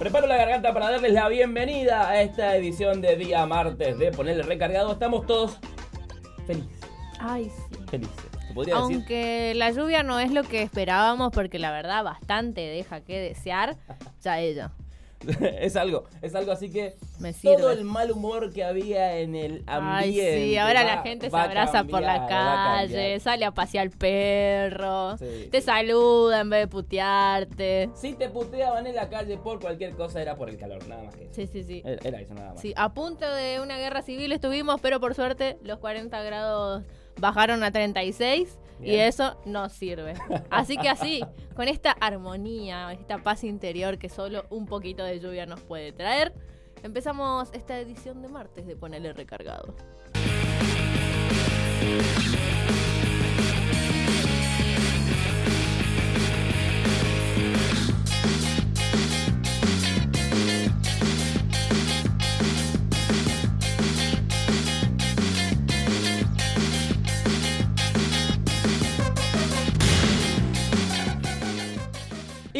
Preparo la garganta para darles la bienvenida a esta edición de día martes de Ponerle Recargado. Estamos todos felices. Ay, sí. Felices. Aunque la lluvia no es lo que esperábamos, porque la verdad bastante deja que desear, ya ella. es algo, es algo así que Me sirve. todo el mal humor que había en el Ay, ambiente. sí, ahora va- la gente se abraza por la calle, sale a pasear el perro, Sí, te sí. saluda en vez de putearte. Si te puteaban en la calle por cualquier cosa era por el calor, nada más que eso. Sí, sí, sí. Era, era eso nada más. Sí, a punto de una guerra civil estuvimos, pero por suerte los 40 grados bajaron a 36 y eso nos sirve. Así que así, con esta armonía, esta paz interior que solo un poquito de lluvia nos puede traer, empezamos esta edición de martes de Ponerle Recargado.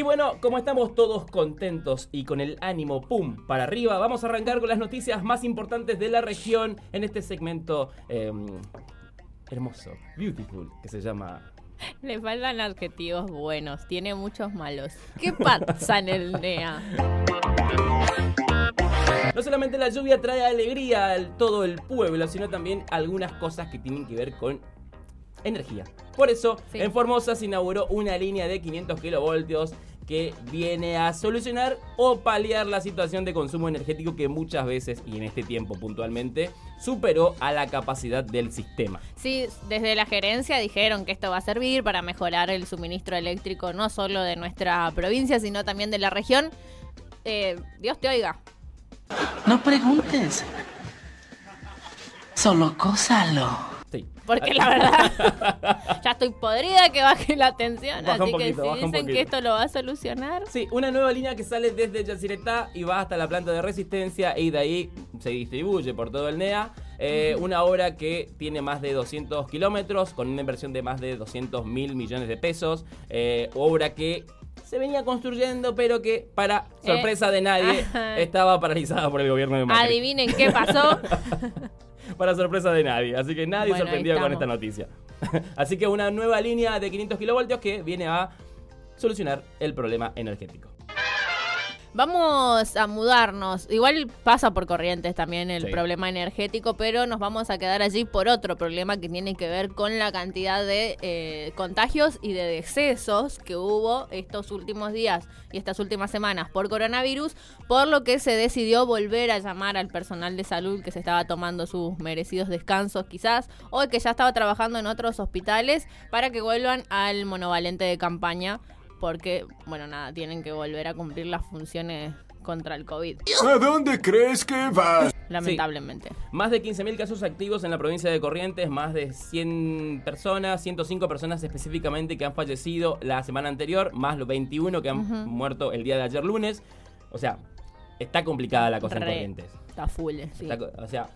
Y bueno, como estamos todos contentos y con el ánimo pum para arriba, vamos a arrancar con las noticias más importantes de la región en este segmento eh, hermoso, beautiful, que se llama Le faltan adjetivos buenos, tiene muchos malos. ¿Qué pasa en el NEA? No solamente la lluvia trae alegría a todo el pueblo, sino también algunas cosas que tienen que ver con energía. Por eso, Sí. en Formosa se inauguró una línea de 500 kilovoltios que viene a solucionar o paliar la situación de consumo energético que muchas veces, y en este tiempo puntualmente, superó a la capacidad del sistema. Sí, desde la gerencia dijeron que esto va a servir para mejorar el suministro eléctrico no solo de nuestra provincia, sino también de la región. Eh, Dios te oiga. No preguntes. Solo cósalo. Sí. Porque la verdad, ya estoy podrida que baje la tensión. Baja así poquito, que si dicen que esto lo va a solucionar. Sí, una nueva línea que sale desde Yacyretá y va hasta la planta de resistencia y de ahí se distribuye por todo el NEA. Eh, Una obra que tiene más de 200 kilómetros con una inversión de más de 200 mil millones de pesos. Eh, obra que se venía construyendo pero que para sorpresa de nadie ajá. estaba paralizada por el gobierno de Macri. Adivinen qué pasó. Para sorpresa de nadie. Así que nadie Bueno, sorprendido con esta noticia. Así que una nueva línea de 500 kilovoltios que viene a solucionar el problema energético. Vamos a mudarnos. Igual pasa por corrientes también el Sí. problema energético, pero nos vamos a quedar allí por otro problema que tiene que ver con la cantidad de eh, contagios y de decesos que hubo estos últimos días y estas últimas semanas por coronavirus, por lo que se decidió volver a llamar al personal de salud que se estaba tomando sus merecidos descansos quizás, o que ya estaba trabajando en otros hospitales para que vuelvan al monovalente de campaña porque, bueno, nada, tienen que volver a cumplir las funciones contra el COVID, ¿A dónde crees que vas? lamentablemente. Más de 15.000 casos activos en la provincia de Corrientes, más de 100 personas, 105 personas específicamente que han fallecido la semana anterior, más los 21 que han muerto el día de ayer lunes. O sea, está complicada la cosa en Corrientes. Está full, sí. Está o sea,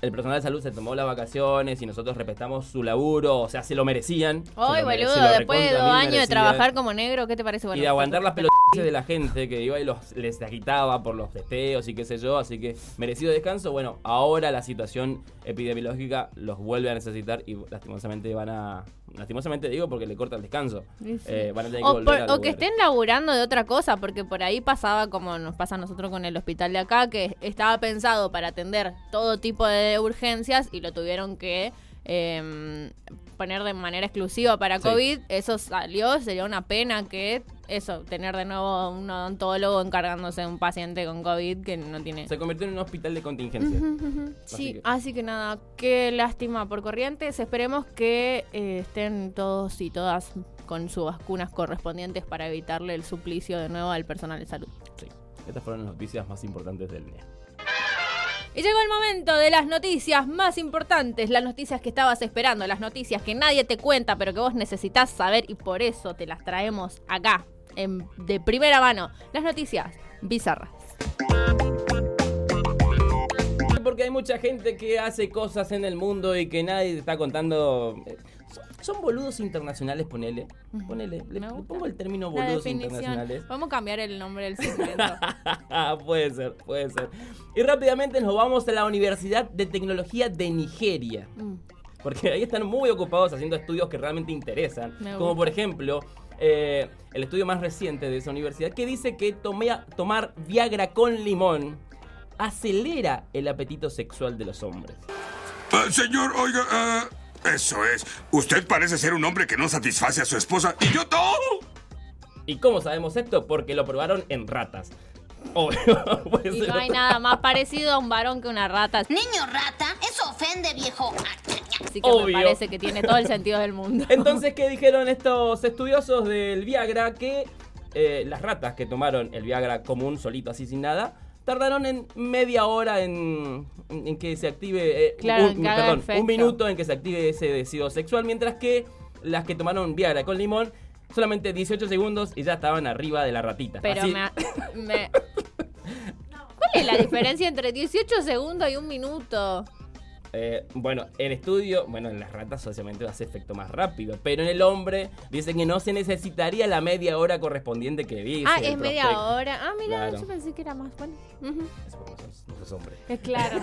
el personal de salud se tomó las vacaciones y nosotros respetamos su laburo, o sea, se lo merecían. Mere- boludo, después de dos años de trabajar como negro, ¿qué te parece? Bueno, y de aguantar las pelotas de la gente que iba y los, les agitaba por los testeos y qué sé yo. Así que merecido descanso. Bueno, ahora la situación epidemiológica los vuelve a necesitar y lastimosamente van a. Lastimosamente digo porque le corta el descanso. Sí, sí. Eh, van a tener que O, volver por- a o que estén laburando de otra cosa, porque por ahí pasaba como nos pasa a nosotros con el hospital de acá, que estaba pensado para atender todo tipo de urgencias y lo tuvieron que eh, poner de manera exclusiva para Sí. COVID. Eso salió, sería una pena que eso, tener de nuevo un odontólogo encargándose de un paciente con COVID que no tiene... Se convirtió en un hospital de contingencia. Sí, Así que- así que nada, qué lástima por Corrientes. Esperemos que eh, estén todos y todas con sus vacunas correspondientes para evitarle el suplicio de nuevo al personal de salud. Sí. Estas fueron las noticias más importantes del día. Y llegó el momento de las noticias más importantes, las noticias que estabas esperando, las noticias que nadie te cuenta, pero que vos necesitas saber y por eso te las traemos acá, en- de primera mano. Las noticias bizarras. Porque hay mucha gente que hace cosas en el mundo y que nadie te está contando. eh, son, son boludos internacionales, ponele. Ponele. Le, pongo el término boludos internacionales. Vamos a cambiar el nombre del segmento. puede ser, puede ser. Y rápidamente nos vamos a la Universidad de Tecnología de Nigeria. Mm. Porque ahí están muy ocupados haciendo estudios que realmente interesan. Como por ejemplo, eh, el estudio más reciente de esa universidad que dice que tomea- tomar Viagra con limón acelera el apetito sexual de los hombres. Ah, señor, oiga, ah, eso es. Usted parece ser un hombre que no satisface a su esposa y yo todo. ¿Y cómo sabemos esto? Porque lo probaron en ratas. Obvio, Y no hay otra- nada más parecido a un varón que una rata. Niño rata, eso ofende, viejo. Así que me Obvio. parece que tiene todo el sentido del mundo. Entonces, ¿qué dijeron estos estudiosos del Viagra? Que eh, las ratas que tomaron el Viagra común, solito, así sin nada, tardaron en media hora en, en que se active. eh, Claro, un, perdón, un minuto en que se active ese deseo sexual, mientras que las que tomaron Viagra con limón, solamente 18 segundos y ya estaban arriba de la ratita. Pero Así- me, me- ¿Cuál es la diferencia entre 18 segundos y un minuto? Eh, bueno, en estudio, bueno, en las ratas obviamente hace efecto más rápido, pero en el hombre dicen que no se necesitaría la media hora correspondiente que dice. Ah, es media hora. Ah, mira, Claro. yo pensé que era más. Bueno. Es porque no sos- hombre. es claro.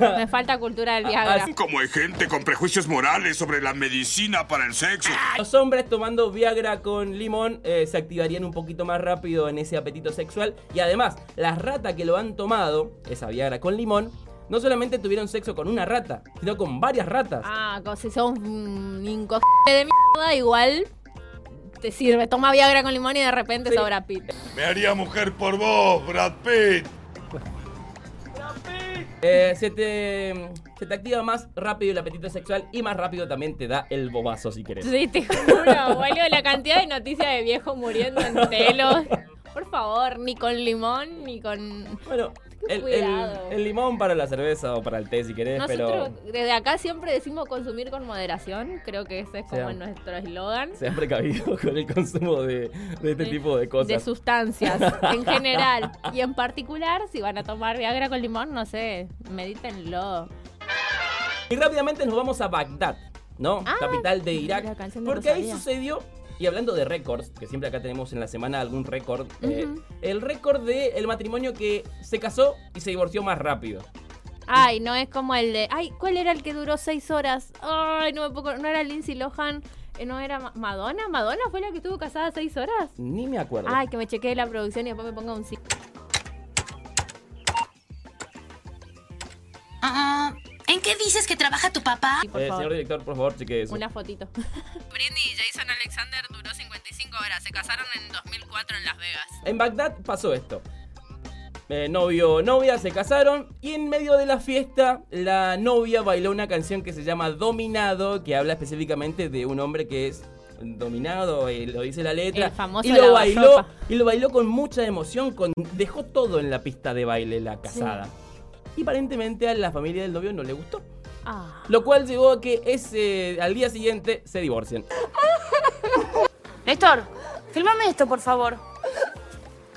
Me falta cultura del Viagra. Como hay gente con prejuicios morales sobre la medicina para el sexo. Los hombres tomando Viagra con limón eh, se activarían un poquito más rápido en ese apetito sexual. Y además, las ratas que lo han tomado, esa Viagra con limón, no solamente tuvieron sexo con una rata, sino con varias ratas. Ah, como si sos un inco de mierda, igual te sirve. Toma Viagra con limón y de repente Sí. sobra pit. Me haría mujer por vos, Brad Pitt. Eh, se, te, se te activa más rápido el apetito sexual y más rápido también te da el bobazo si querés. Sí, te juro, boludo, la cantidad de noticias de viejos muriendo en telos. Por favor, ni con limón, ni con... Bueno, el, el- limón para la cerveza o para el té si querés, Nosotros pero desde acá siempre decimos consumir con moderación. Creo que ese es como Sea. nuestro eslogan. sean precavidos con el consumo de, de este tipo de cosas. De sustancias en general. Y en particular, si van a tomar Viagra con limón, no sé, medítenlo. Y rápidamente nos vamos a Bagdad, ¿no? Ah, Capital de Irak. Porque ahí sucedió, y hablando de récords, que siempre acá tenemos en la semana algún récord, eh, el récord del matrimonio que se casó y se divorció más rápido. Ay, no es como el de. Ay, ¿cuál era el que duró seis horas? Ay, no me puedo. No era Lindsay Lohan. eh, ¿No era Ma- Madonna? ¿Madonna fue la que estuvo casada seis horas? Ni me acuerdo. Ay, que me chequee la producción y después me ponga un sí. Dices que trabaja tu papá? por Eh, favor. señor director, por favor, cheque eso. Una fotito. Britney y Jason Alexander duró 55 horas. Se casaron en 2004 en Las Vegas. En Bagdad pasó esto. Eh, novio, novia, se casaron y en medio de la fiesta la novia bailó una canción que se llama Dominado, que habla específicamente de un hombre que es dominado, eh, lo dice la letra. El famoso y lo bailó y lo bailó con mucha emoción, con dejó todo en la pista de baile la casada. Y aparentemente a la familia del novio no le gustó. Ah. Lo cual llevó a que ese, al día siguiente se divorcien. Néstor, filmame esto, por favor.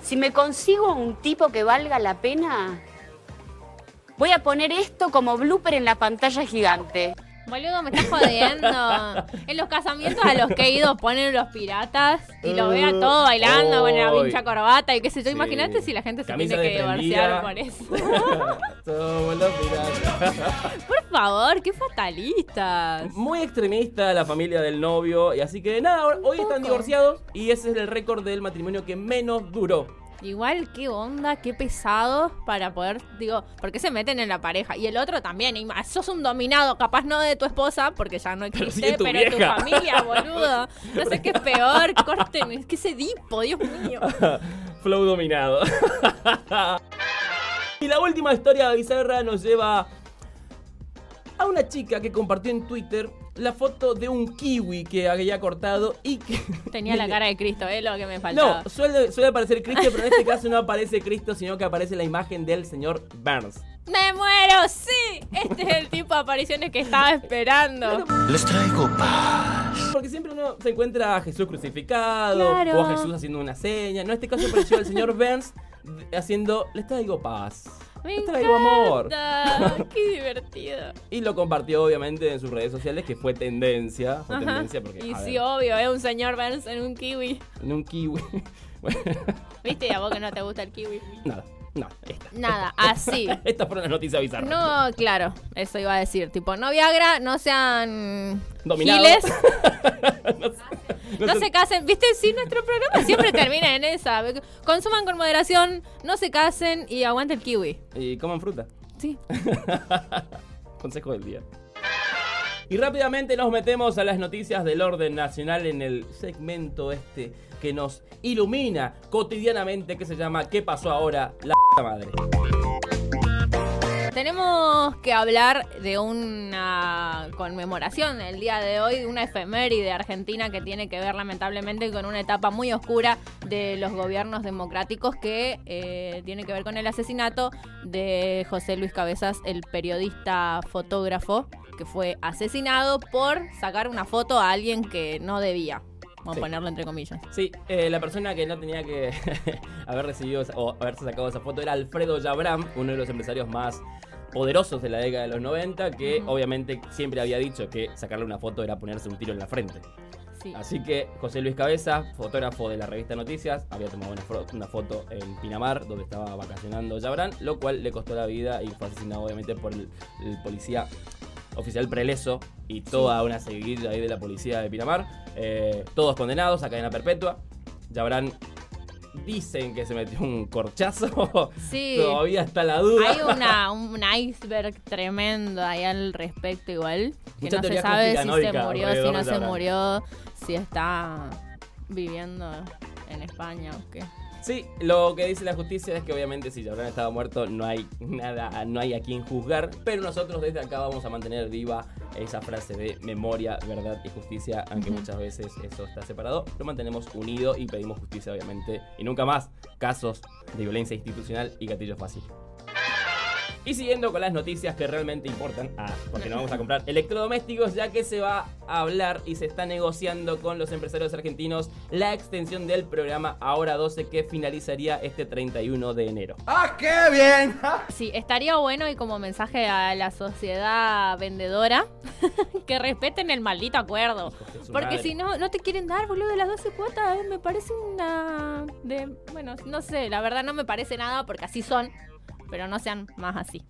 Si me consigo un tipo que valga la pena, voy a poner esto como blooper en la pantalla gigante. Boludo, me estás jodiendo. En los casamientos a los que he ido ponen los piratas y lo vea todo bailando con la pincha corbata y qué sé yo. Sí. Imagínate si la gente se Camisa tiene que divorciar por eso. Somos los piratas. Por favor, qué fatalistas. Muy extremista la familia del novio. Y así que nada, hoy están divorciados. Y ese es el récord del matrimonio que menos duró. Igual, qué onda, qué pesados para poder, digo, porque se meten en la pareja. Y el otro también, y más, sos un dominado, capaz no de tu esposa, porque ya no Pero existe, sí de tu pero de tu familia, boludo. No sé qué es peor, corten, es que ese dipo, Dios mío. Flow dominado. y la última historia bizarra nos lleva a una chica que compartió en Twitter la foto de un kiwi que había cortado y que... Tenía la cara de Cristo, es lo que me faltaba. No, suele, suele aparecer Cristo, pero en este caso no aparece Cristo, sino que aparece la imagen del señor Burns. ¡Me muero! ¡Sí! Este es el tipo de apariciones que estaba esperando. Les traigo paz. Porque siempre uno se encuentra a Jesús crucificado Claro. o a Jesús haciendo una seña. No, en este caso apareció el señor Burns haciendo, les traigo paz. Me traigo amor. Qué divertido. Y lo compartió obviamente en sus redes sociales, que fue tendencia. Fue Ajá. tendencia porque. y sí, ver, obvio, es un señor en un kiwi. en un kiwi. Bueno, ¿Viste? A vos que no te gusta el kiwi. nada, nada, esta. Nada, así. Estas fueron las noticias bizarras. No, claro, eso iba a decir. Tipo, no Viagra, no sean Dominados. no, no no se casen. ¿Viste? Sí, nuestro programa siempre termina en esa. Consuman con moderación, no se casen y aguante el kiwi. Y coman fruta. Sí. Consejo del día. Y rápidamente nos metemos a las noticias del orden nacional en el segmento este que nos ilumina cotidianamente que se llama ¿Qué pasó ahora? La madre. Tenemos que hablar de una conmemoración el día de hoy, de una efeméride argentina que tiene que ver lamentablemente con una etapa muy oscura de los gobiernos democráticos que eh, tiene que ver con el asesinato de José Luis Cabezas, el periodista fotógrafo que fue asesinado por sacar una foto a alguien que no debía. Vamos Sí. a ponerlo entre comillas. Sí, eh, la persona que no tenía que haber recibido esa- o haberse sacado esa foto era Alfredo Yabram, uno de los empresarios más poderosos de la década de los 90, que obviamente siempre había dicho que sacarle una foto era ponerse un tiro en la frente. Sí. Así que José Luis Cabeza, fotógrafo de la revista Noticias, había tomado una, foto en Pinamar, donde estaba vacacionando Yabrán, lo cual le costó la vida y fue asesinado obviamente por el, el policía oficial preleso y toda una seguidilla ahí de la policía de Pinamar. Eh, todos condenados a cadena perpetua. Yabrán dicen que se metió un corchazo. Sí. Todavía está la duda. Hay una, un iceberg tremendo ahí al respecto igual. Que Mucha no se sabe si se murió, si no se murió, si está viviendo en España o qué. Sí, lo que dice la justicia es que obviamente si Yabrán estaba muerto no hay nada, no hay a quien juzgar, pero nosotros desde acá vamos a mantener viva esa frase de memoria, verdad y justicia, aunque muchas veces eso está separado, lo mantenemos unido y pedimos justicia obviamente y nunca más. Casos de violencia institucional y gatillo fácil. Y siguiendo con las noticias que realmente importan, ah, porque no vamos a comprar electrodomésticos, ya que se va a hablar y se está negociando con los empresarios argentinos la extensión del programa Ahora 12 que finalizaría este 31 de enero. Sí, estaría bueno y como mensaje a la sociedad vendedora que respeten el maldito acuerdo. Porque madre. si no, no te quieren dar, boludo, de las 12 cuotas, eh, me parece una... de Bueno, no sé, la verdad no me parece nada porque así son, pero no sean más así.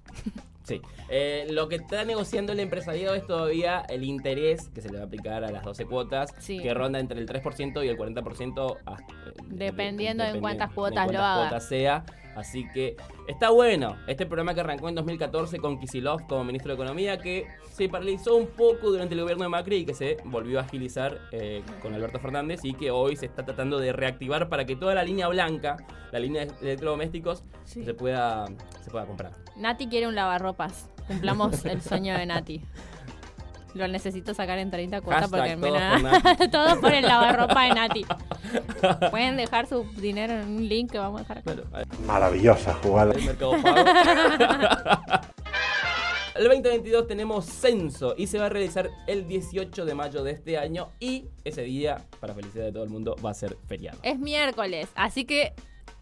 Sí. Eh, lo que está negociando el empresariado es todavía el interés que se le va a aplicar a las 12 cuotas, Sí. que ronda entre el 3% y el 40%. hasta- eh, Dependiendo en dependi- cuántas en cuotas lo haga. sea. Así que está bueno. Este programa que arrancó en 2014 con Kisilov como ministro de Economía, que se paralizó un poco durante el gobierno de Macri y que se volvió a agilizar eh, con Alberto Fernández y que hoy se está tratando de reactivar para que toda la línea blanca, la línea de electrodomésticos, Sí. se, pueda, se pueda comprar. Nati quiere un lavarropas. Cumplamos el sueño de Nati. Lo necesito sacar en 30 cuotas Hashtag porque da- por todo por el lavarropa de Nati. Pueden dejar su dinero en un link que vamos a dejar acá. Maravillosa jugada. el mercado pago. El 2022 tenemos censo y se va a realizar el 18 de mayo de este año y ese día, para felicidad de todo el mundo, va a ser feriado. Es miércoles, así que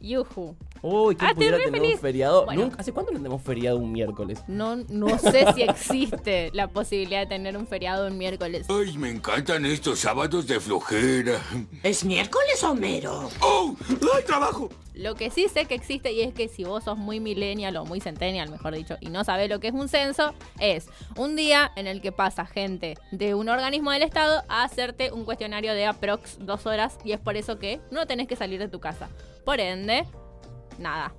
yuju. Uy, ¿quién Ah, pudiera tener feliz. un feriado? Bueno. Nunca- ¿Hace cuánto no tenemos feriado un miércoles? No, no sé si existe la posibilidad de tener un feriado un miércoles. Ay, me encantan estos sábados de flojera. ¿Es miércoles, Homero? ¡Oh! ¡Ay, trabajo! Lo que sí sé que existe y es que si vos sos muy millennial o muy centennial, mejor dicho, y no sabés lo que es un censo, es un día en el que pasa gente de un organismo del Estado a hacerte un cuestionario de aprox dos horas y es por eso que no tenés que salir de tu casa. Por ende, nada.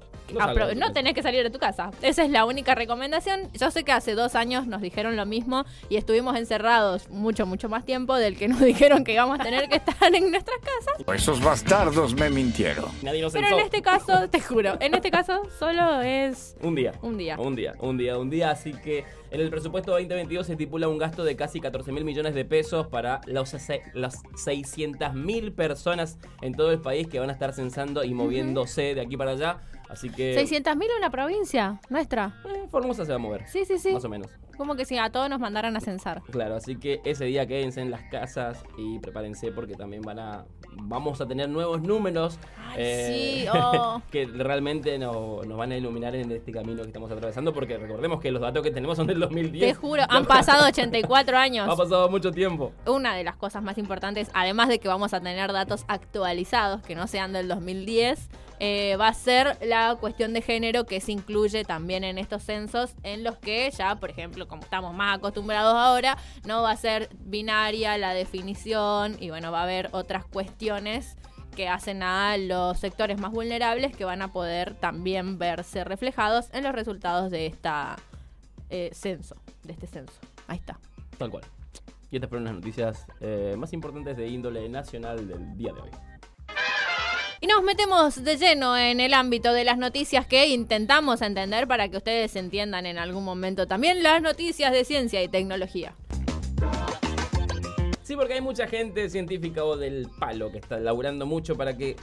No tenés que salir de tu casa. Esa es la única recomendación. Yo sé que hace dos años nos dijeron lo mismo y estuvimos encerrados mucho, mucho más tiempo del que nos dijeron que íbamos a tener que estar en nuestras casas. Esos bastardos me mintieron. Nadie nos Pero en este caso, te juro, en este caso solo es Un día. un día. Un día, un día, un día. Así que en el presupuesto 2022 se estipula un gasto de casi 14 mil millones de pesos para los, se- las 600 mil personas en todo el país que van a estar censando y moviéndose de aquí para allá. Así que 600.000 en una provincia nuestra. eh, Formosa se va a mover. Sí, sí, sí. Más o menos. Como que si a todos nos mandaran a censar. Claro, así que ese día quédense en las casas y prepárense porque también van a vamos a tener nuevos números eh, sí, oh. que realmente no- nos van a iluminar en este camino que estamos atravesando, porque recordemos que los datos que tenemos son del 2010. Te juro, han pasado 84 años. Ha pasado mucho tiempo. Una de las cosas más importantes, además de que vamos a tener datos actualizados que no sean del 2010, eh, va a ser la cuestión de género que se incluye también en estos censos, en los que ya, por ejemplo, como estamos más acostumbrados ahora, no va a ser binaria la definición y bueno, va a haber otras cuestiones que hacen a los sectores más vulnerables que van a poder también verse reflejados en los resultados de esta eh, censo, de este censo. Ahí está. Tal cual. Y estas fueron las noticias eh, más importantes de índole nacional del día de hoy. Y nos metemos de lleno en el ámbito de las noticias que intentamos entender para que ustedes entiendan en algún momento también las noticias de ciencia y tecnología. Sí, porque hay mucha gente científica o del palo que está laburando mucho para que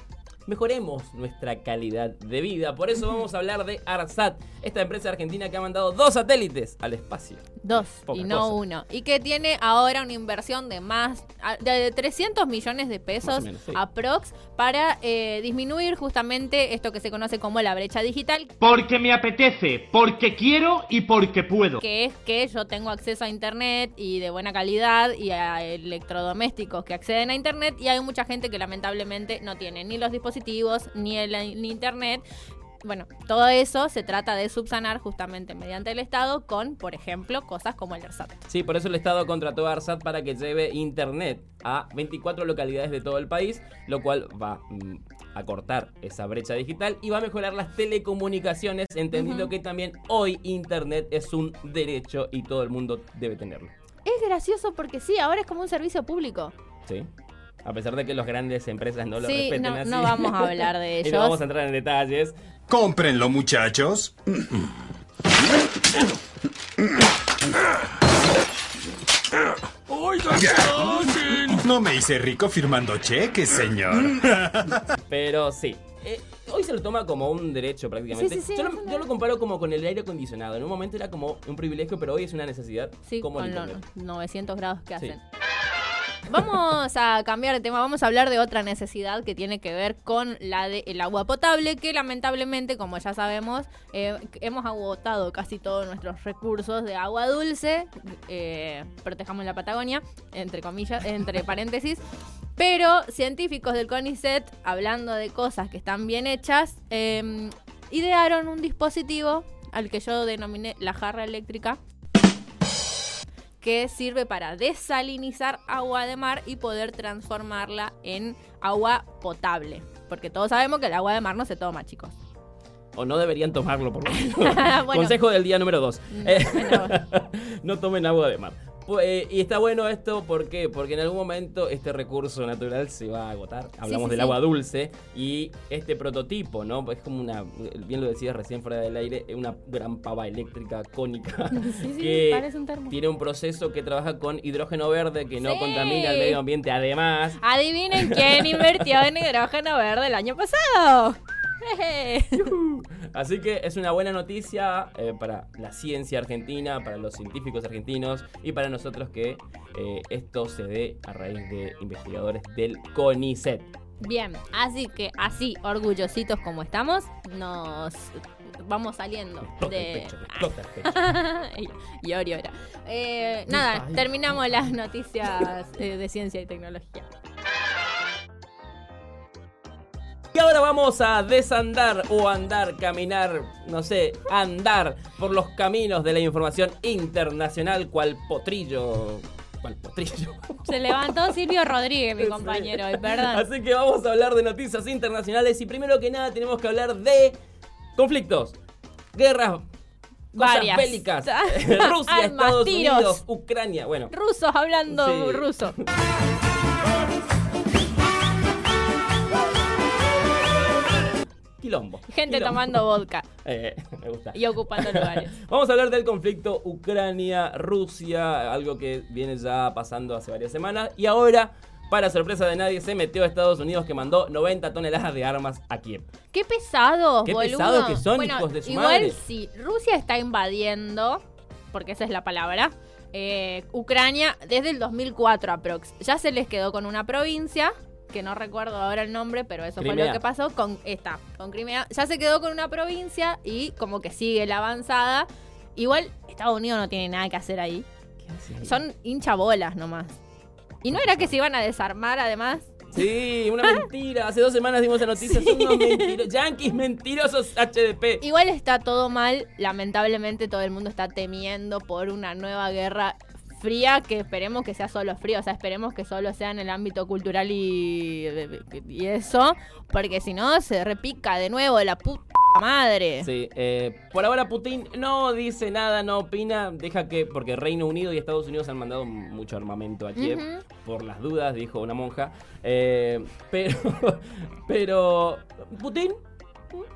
mejoremos nuestra calidad de vida. Por eso vamos a hablar de ARSAT, esta empresa argentina que ha mandado dos satélites al espacio. Dos Poca y no cosa. uno. Y que tiene ahora una inversión de más de 300 millones de pesos menos, sí. aprox para eh, disminuir justamente esto que se conoce como la brecha digital, Porque me apetece, porque quiero y porque puedo. que es que yo tengo acceso a internet y de buena calidad y a electrodomésticos que acceden a internet y hay mucha gente que lamentablemente no tiene ni los dispositivos ni el internet. Bueno, todo eso se trata de subsanar justamente mediante el Estado con, por ejemplo, cosas como el ERSAT. Sí, por eso el Estado contrató a ARSAT para que lleve internet a 24 localidades de todo el país, lo cual va mm, a cortar esa brecha digital y va a mejorar las telecomunicaciones, entendiendo que también hoy internet es un derecho y todo el mundo debe tenerlo. Es gracioso porque sí, ahora es como un servicio público. ¿Sí? A pesar de que las grandes empresas no lo Sí, respeten no- así. no vamos a hablar de y ellos. no vamos a entrar en detalles. Cómprenlo, muchachos. No me hice rico firmando cheques, señor. Pero sí. eh, hoy se lo toma como un derecho prácticamente. Sí, sí, sí, yo, lo, una- yo lo comparo como con el aire acondicionado. En un momento era como un privilegio, pero hoy es una necesidad. Sí, como el con los internet. 900 grados que Sí. hacen. Vamos a cambiar de tema, vamos a hablar de otra necesidad que tiene que ver con la del agua potable, que lamentablemente, como ya sabemos, eh, hemos agotado casi todos nuestros recursos de agua dulce, eh, protejamos la Patagonia, entre comillas, entre paréntesis, pero científicos del CONICET, hablando de cosas que están bien hechas, eh, idearon un dispositivo al que yo denominé la jarra eléctrica, que sirve para desalinizar agua de mar y poder transformarla en agua potable. Porque todos sabemos que el agua de mar no se toma, chicos. O no deberían tomarlo, por lo menos. Bueno. Consejo del día número 2. No, bueno. no tomen agua de mar. Eh, y está bueno esto, ¿por qué? Porque en algún momento este recurso natural se va a agotar. Hablamos sí, del sí. agua dulce y este prototipo, ¿no? Es como una, bien lo decías recién fuera del aire, una gran pava eléctrica cónica Sí, sí, que parece un termo. tiene un proceso que trabaja con hidrógeno verde que no contamina el medio ambiente. Además, Adivinen quién invirtió en hidrógeno verde el año pasado. Así que es una buena noticia eh, para la ciencia argentina, para los científicos argentinos y para nosotros que eh, esto se dé a raíz de investigadores del CONICET. Bien, así que así, orgullositos como estamos, nos vamos saliendo el de... pecho, explota el pecho. y y Ori ora. Eh, nada, terminamos las noticias de ciencia y tecnología. Y ahora vamos a desandar o andar, caminar, no sé, andar por los caminos de la información internacional cual potrillo. ¿Cuál potrillo? Se levantó Silvio Rodríguez, mi compañero, hoy, perdón. Así que vamos a hablar de noticias internacionales y primero que nada tenemos que hablar de conflictos, guerras, cosas Varias. bélicas, Armas, Rusia, Estados tiros. Unidos, Ucrania, bueno, Rusos hablando Sí. ruso. Quilombo. Gente quilombo. tomando vodka Eh, me gusta. y ocupando lugares. Vamos a hablar del conflicto Ucrania-Rusia, algo que viene ya pasando hace varias semanas. Y ahora, para sorpresa de nadie, se metió a Estados Unidos que mandó 90 toneladas de armas a Kiev. Qué pesados, Qué boludo. pesados que son, Bueno, hijos de su igual madre. si Rusia está invadiendo, porque esa es la palabra, eh, Ucrania desde el 2004 aprox. Ya se les quedó con una provincia, que no recuerdo ahora el nombre, pero eso fue lo que pasó con esta, con Crimea. Ya se quedó con una provincia y como que sigue la avanzada. Igual Estados Unidos no tiene nada que hacer ahí. Son hinchabolas nomás. Y no era que se iban a desarmar además. Sí, una mentira. Hace dos semanas dimos la noticia. Son unos mentirosos. Yankees mentirosos HDP. Igual está todo mal. Lamentablemente todo el mundo está temiendo por una nueva guerra fría que esperemos que sea solo frío. O sea, esperemos que solo sea en el ámbito cultural y, y eso. Porque si no, se repica de nuevo la puta madre. Sí, eh, por ahora Putin no dice nada, no opina, deja que, porque Reino Unido y Estados Unidos han mandado mucho armamento a Kiev, por las dudas, dijo una monja, eh, pero, pero Putin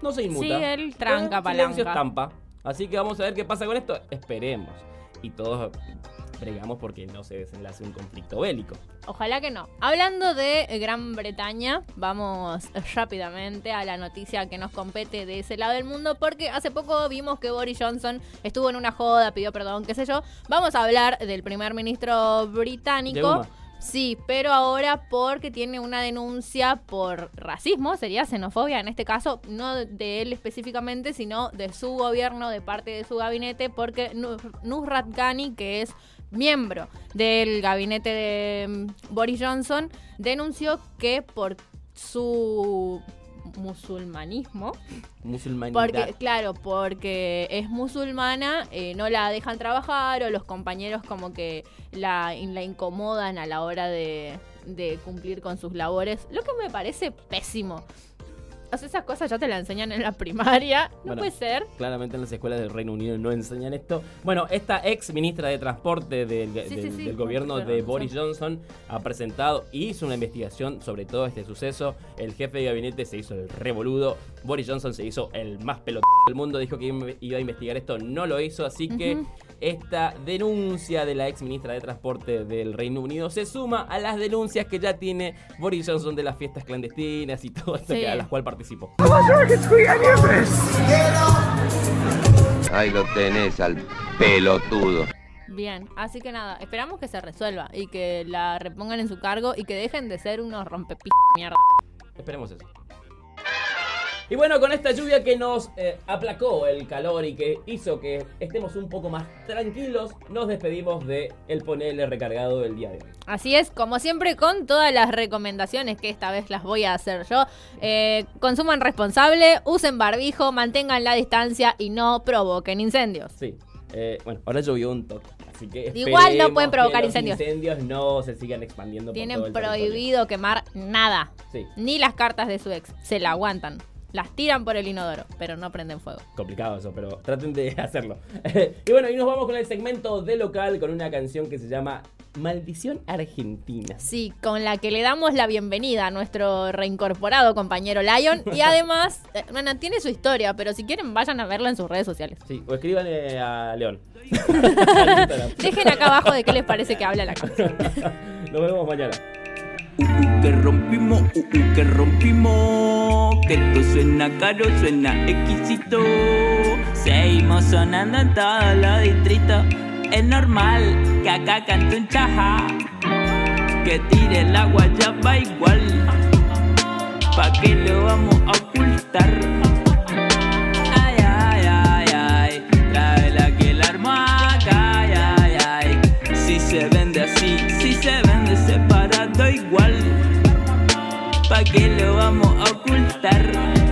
no se inmuta. Sí, él tranca Eh, palanca. estampa. Así que vamos a ver qué pasa con esto, esperemos. Y todos bregamos porque no se desenlace un conflicto bélico. Ojalá que no. Hablando de Gran Bretaña, vamos rápidamente a la noticia que nos compete de ese lado del mundo, porque hace poco vimos que Boris Johnson estuvo en una joda, pidió perdón, qué sé yo. Vamos a hablar del primer ministro británico. Sí, pero ahora porque tiene una denuncia por racismo, sería xenofobia en este caso, no de él específicamente, sino de su gobierno, de parte de su gabinete, porque Nusrat Ghani, que es miembro del gabinete de mm, Boris Johnson, denunció que por su musulmanismo, Musulmanidad. porque, claro, porque es musulmana, eh, no la dejan trabajar o los compañeros como que la, la incomodan a la hora de, de cumplir con sus labores, lo que me parece pésimo. O sea, esas cosas ya te las enseñan en la primaria, no Bueno, puede ser. Claramente en las escuelas del Reino Unido no enseñan esto. Bueno, esta ex ministra de Transporte del, Sí, del- sí, sí, del gobierno de. Boris Johnson ha presentado y hizo una investigación sobre todo este suceso. El jefe de gabinete se hizo el revoludo. Boris Johnson se hizo el más pelotudo del mundo. Dijo que iba- a investigar esto, no lo hizo. Así que. Esta denuncia de la ex ministra de Transporte del Reino Unido se suma a las denuncias que ya tiene Boris Johnson de las fiestas clandestinas y todo esto Sí. que- a las cuales participó. Ahí lo tenés al pelotudo. Bien, así que nada, esperamos que se resuelva y que la repongan en su cargo y que dejen de ser unos rompepis mierda. Esperemos eso. Y bueno, con esta lluvia que nos eh, aplacó el calor y que hizo que estemos un poco más tranquilos, nos despedimos de el ponele recargado del día de hoy. Así es, como siempre, con todas las recomendaciones que esta vez las voy a hacer yo. Eh, consuman responsable, usen barbijo, mantengan la distancia y no provoquen incendios. Sí. Eh, bueno, ahora llovió un toque. Así que Igual no pueden provocar que los incendios. incendios no se sigan expandiendo Tienen por todo el territorio. prohibido quemar nada, Sí, ni las cartas de su ex. Se la aguantan. Las tiran por el inodoro, pero no prenden fuego. complicado eso, pero traten de hacerlo. y bueno, y nos vamos con el segmento de local con una canción que se llama Maldición Argentina. Sí, con la que le damos la bienvenida a nuestro reincorporado compañero Lion. Y además, eh, bueno, tiene su historia, pero si quieren vayan a verla en sus redes sociales. Sí, o escríbanle a León. Dejen acá abajo de qué les parece que habla la canción. Nos vemos mañana. Que rompimos, uh, uh, que rompimos, que esto suena caro, suena exquisito. Seguimos sonando en todos los distritos. Es normal que acá cante un chaja, que tire el agua ya va igual. ¿Pa' qué lo vamos a ocultar? ¿Para qué lo vamos a ocultar?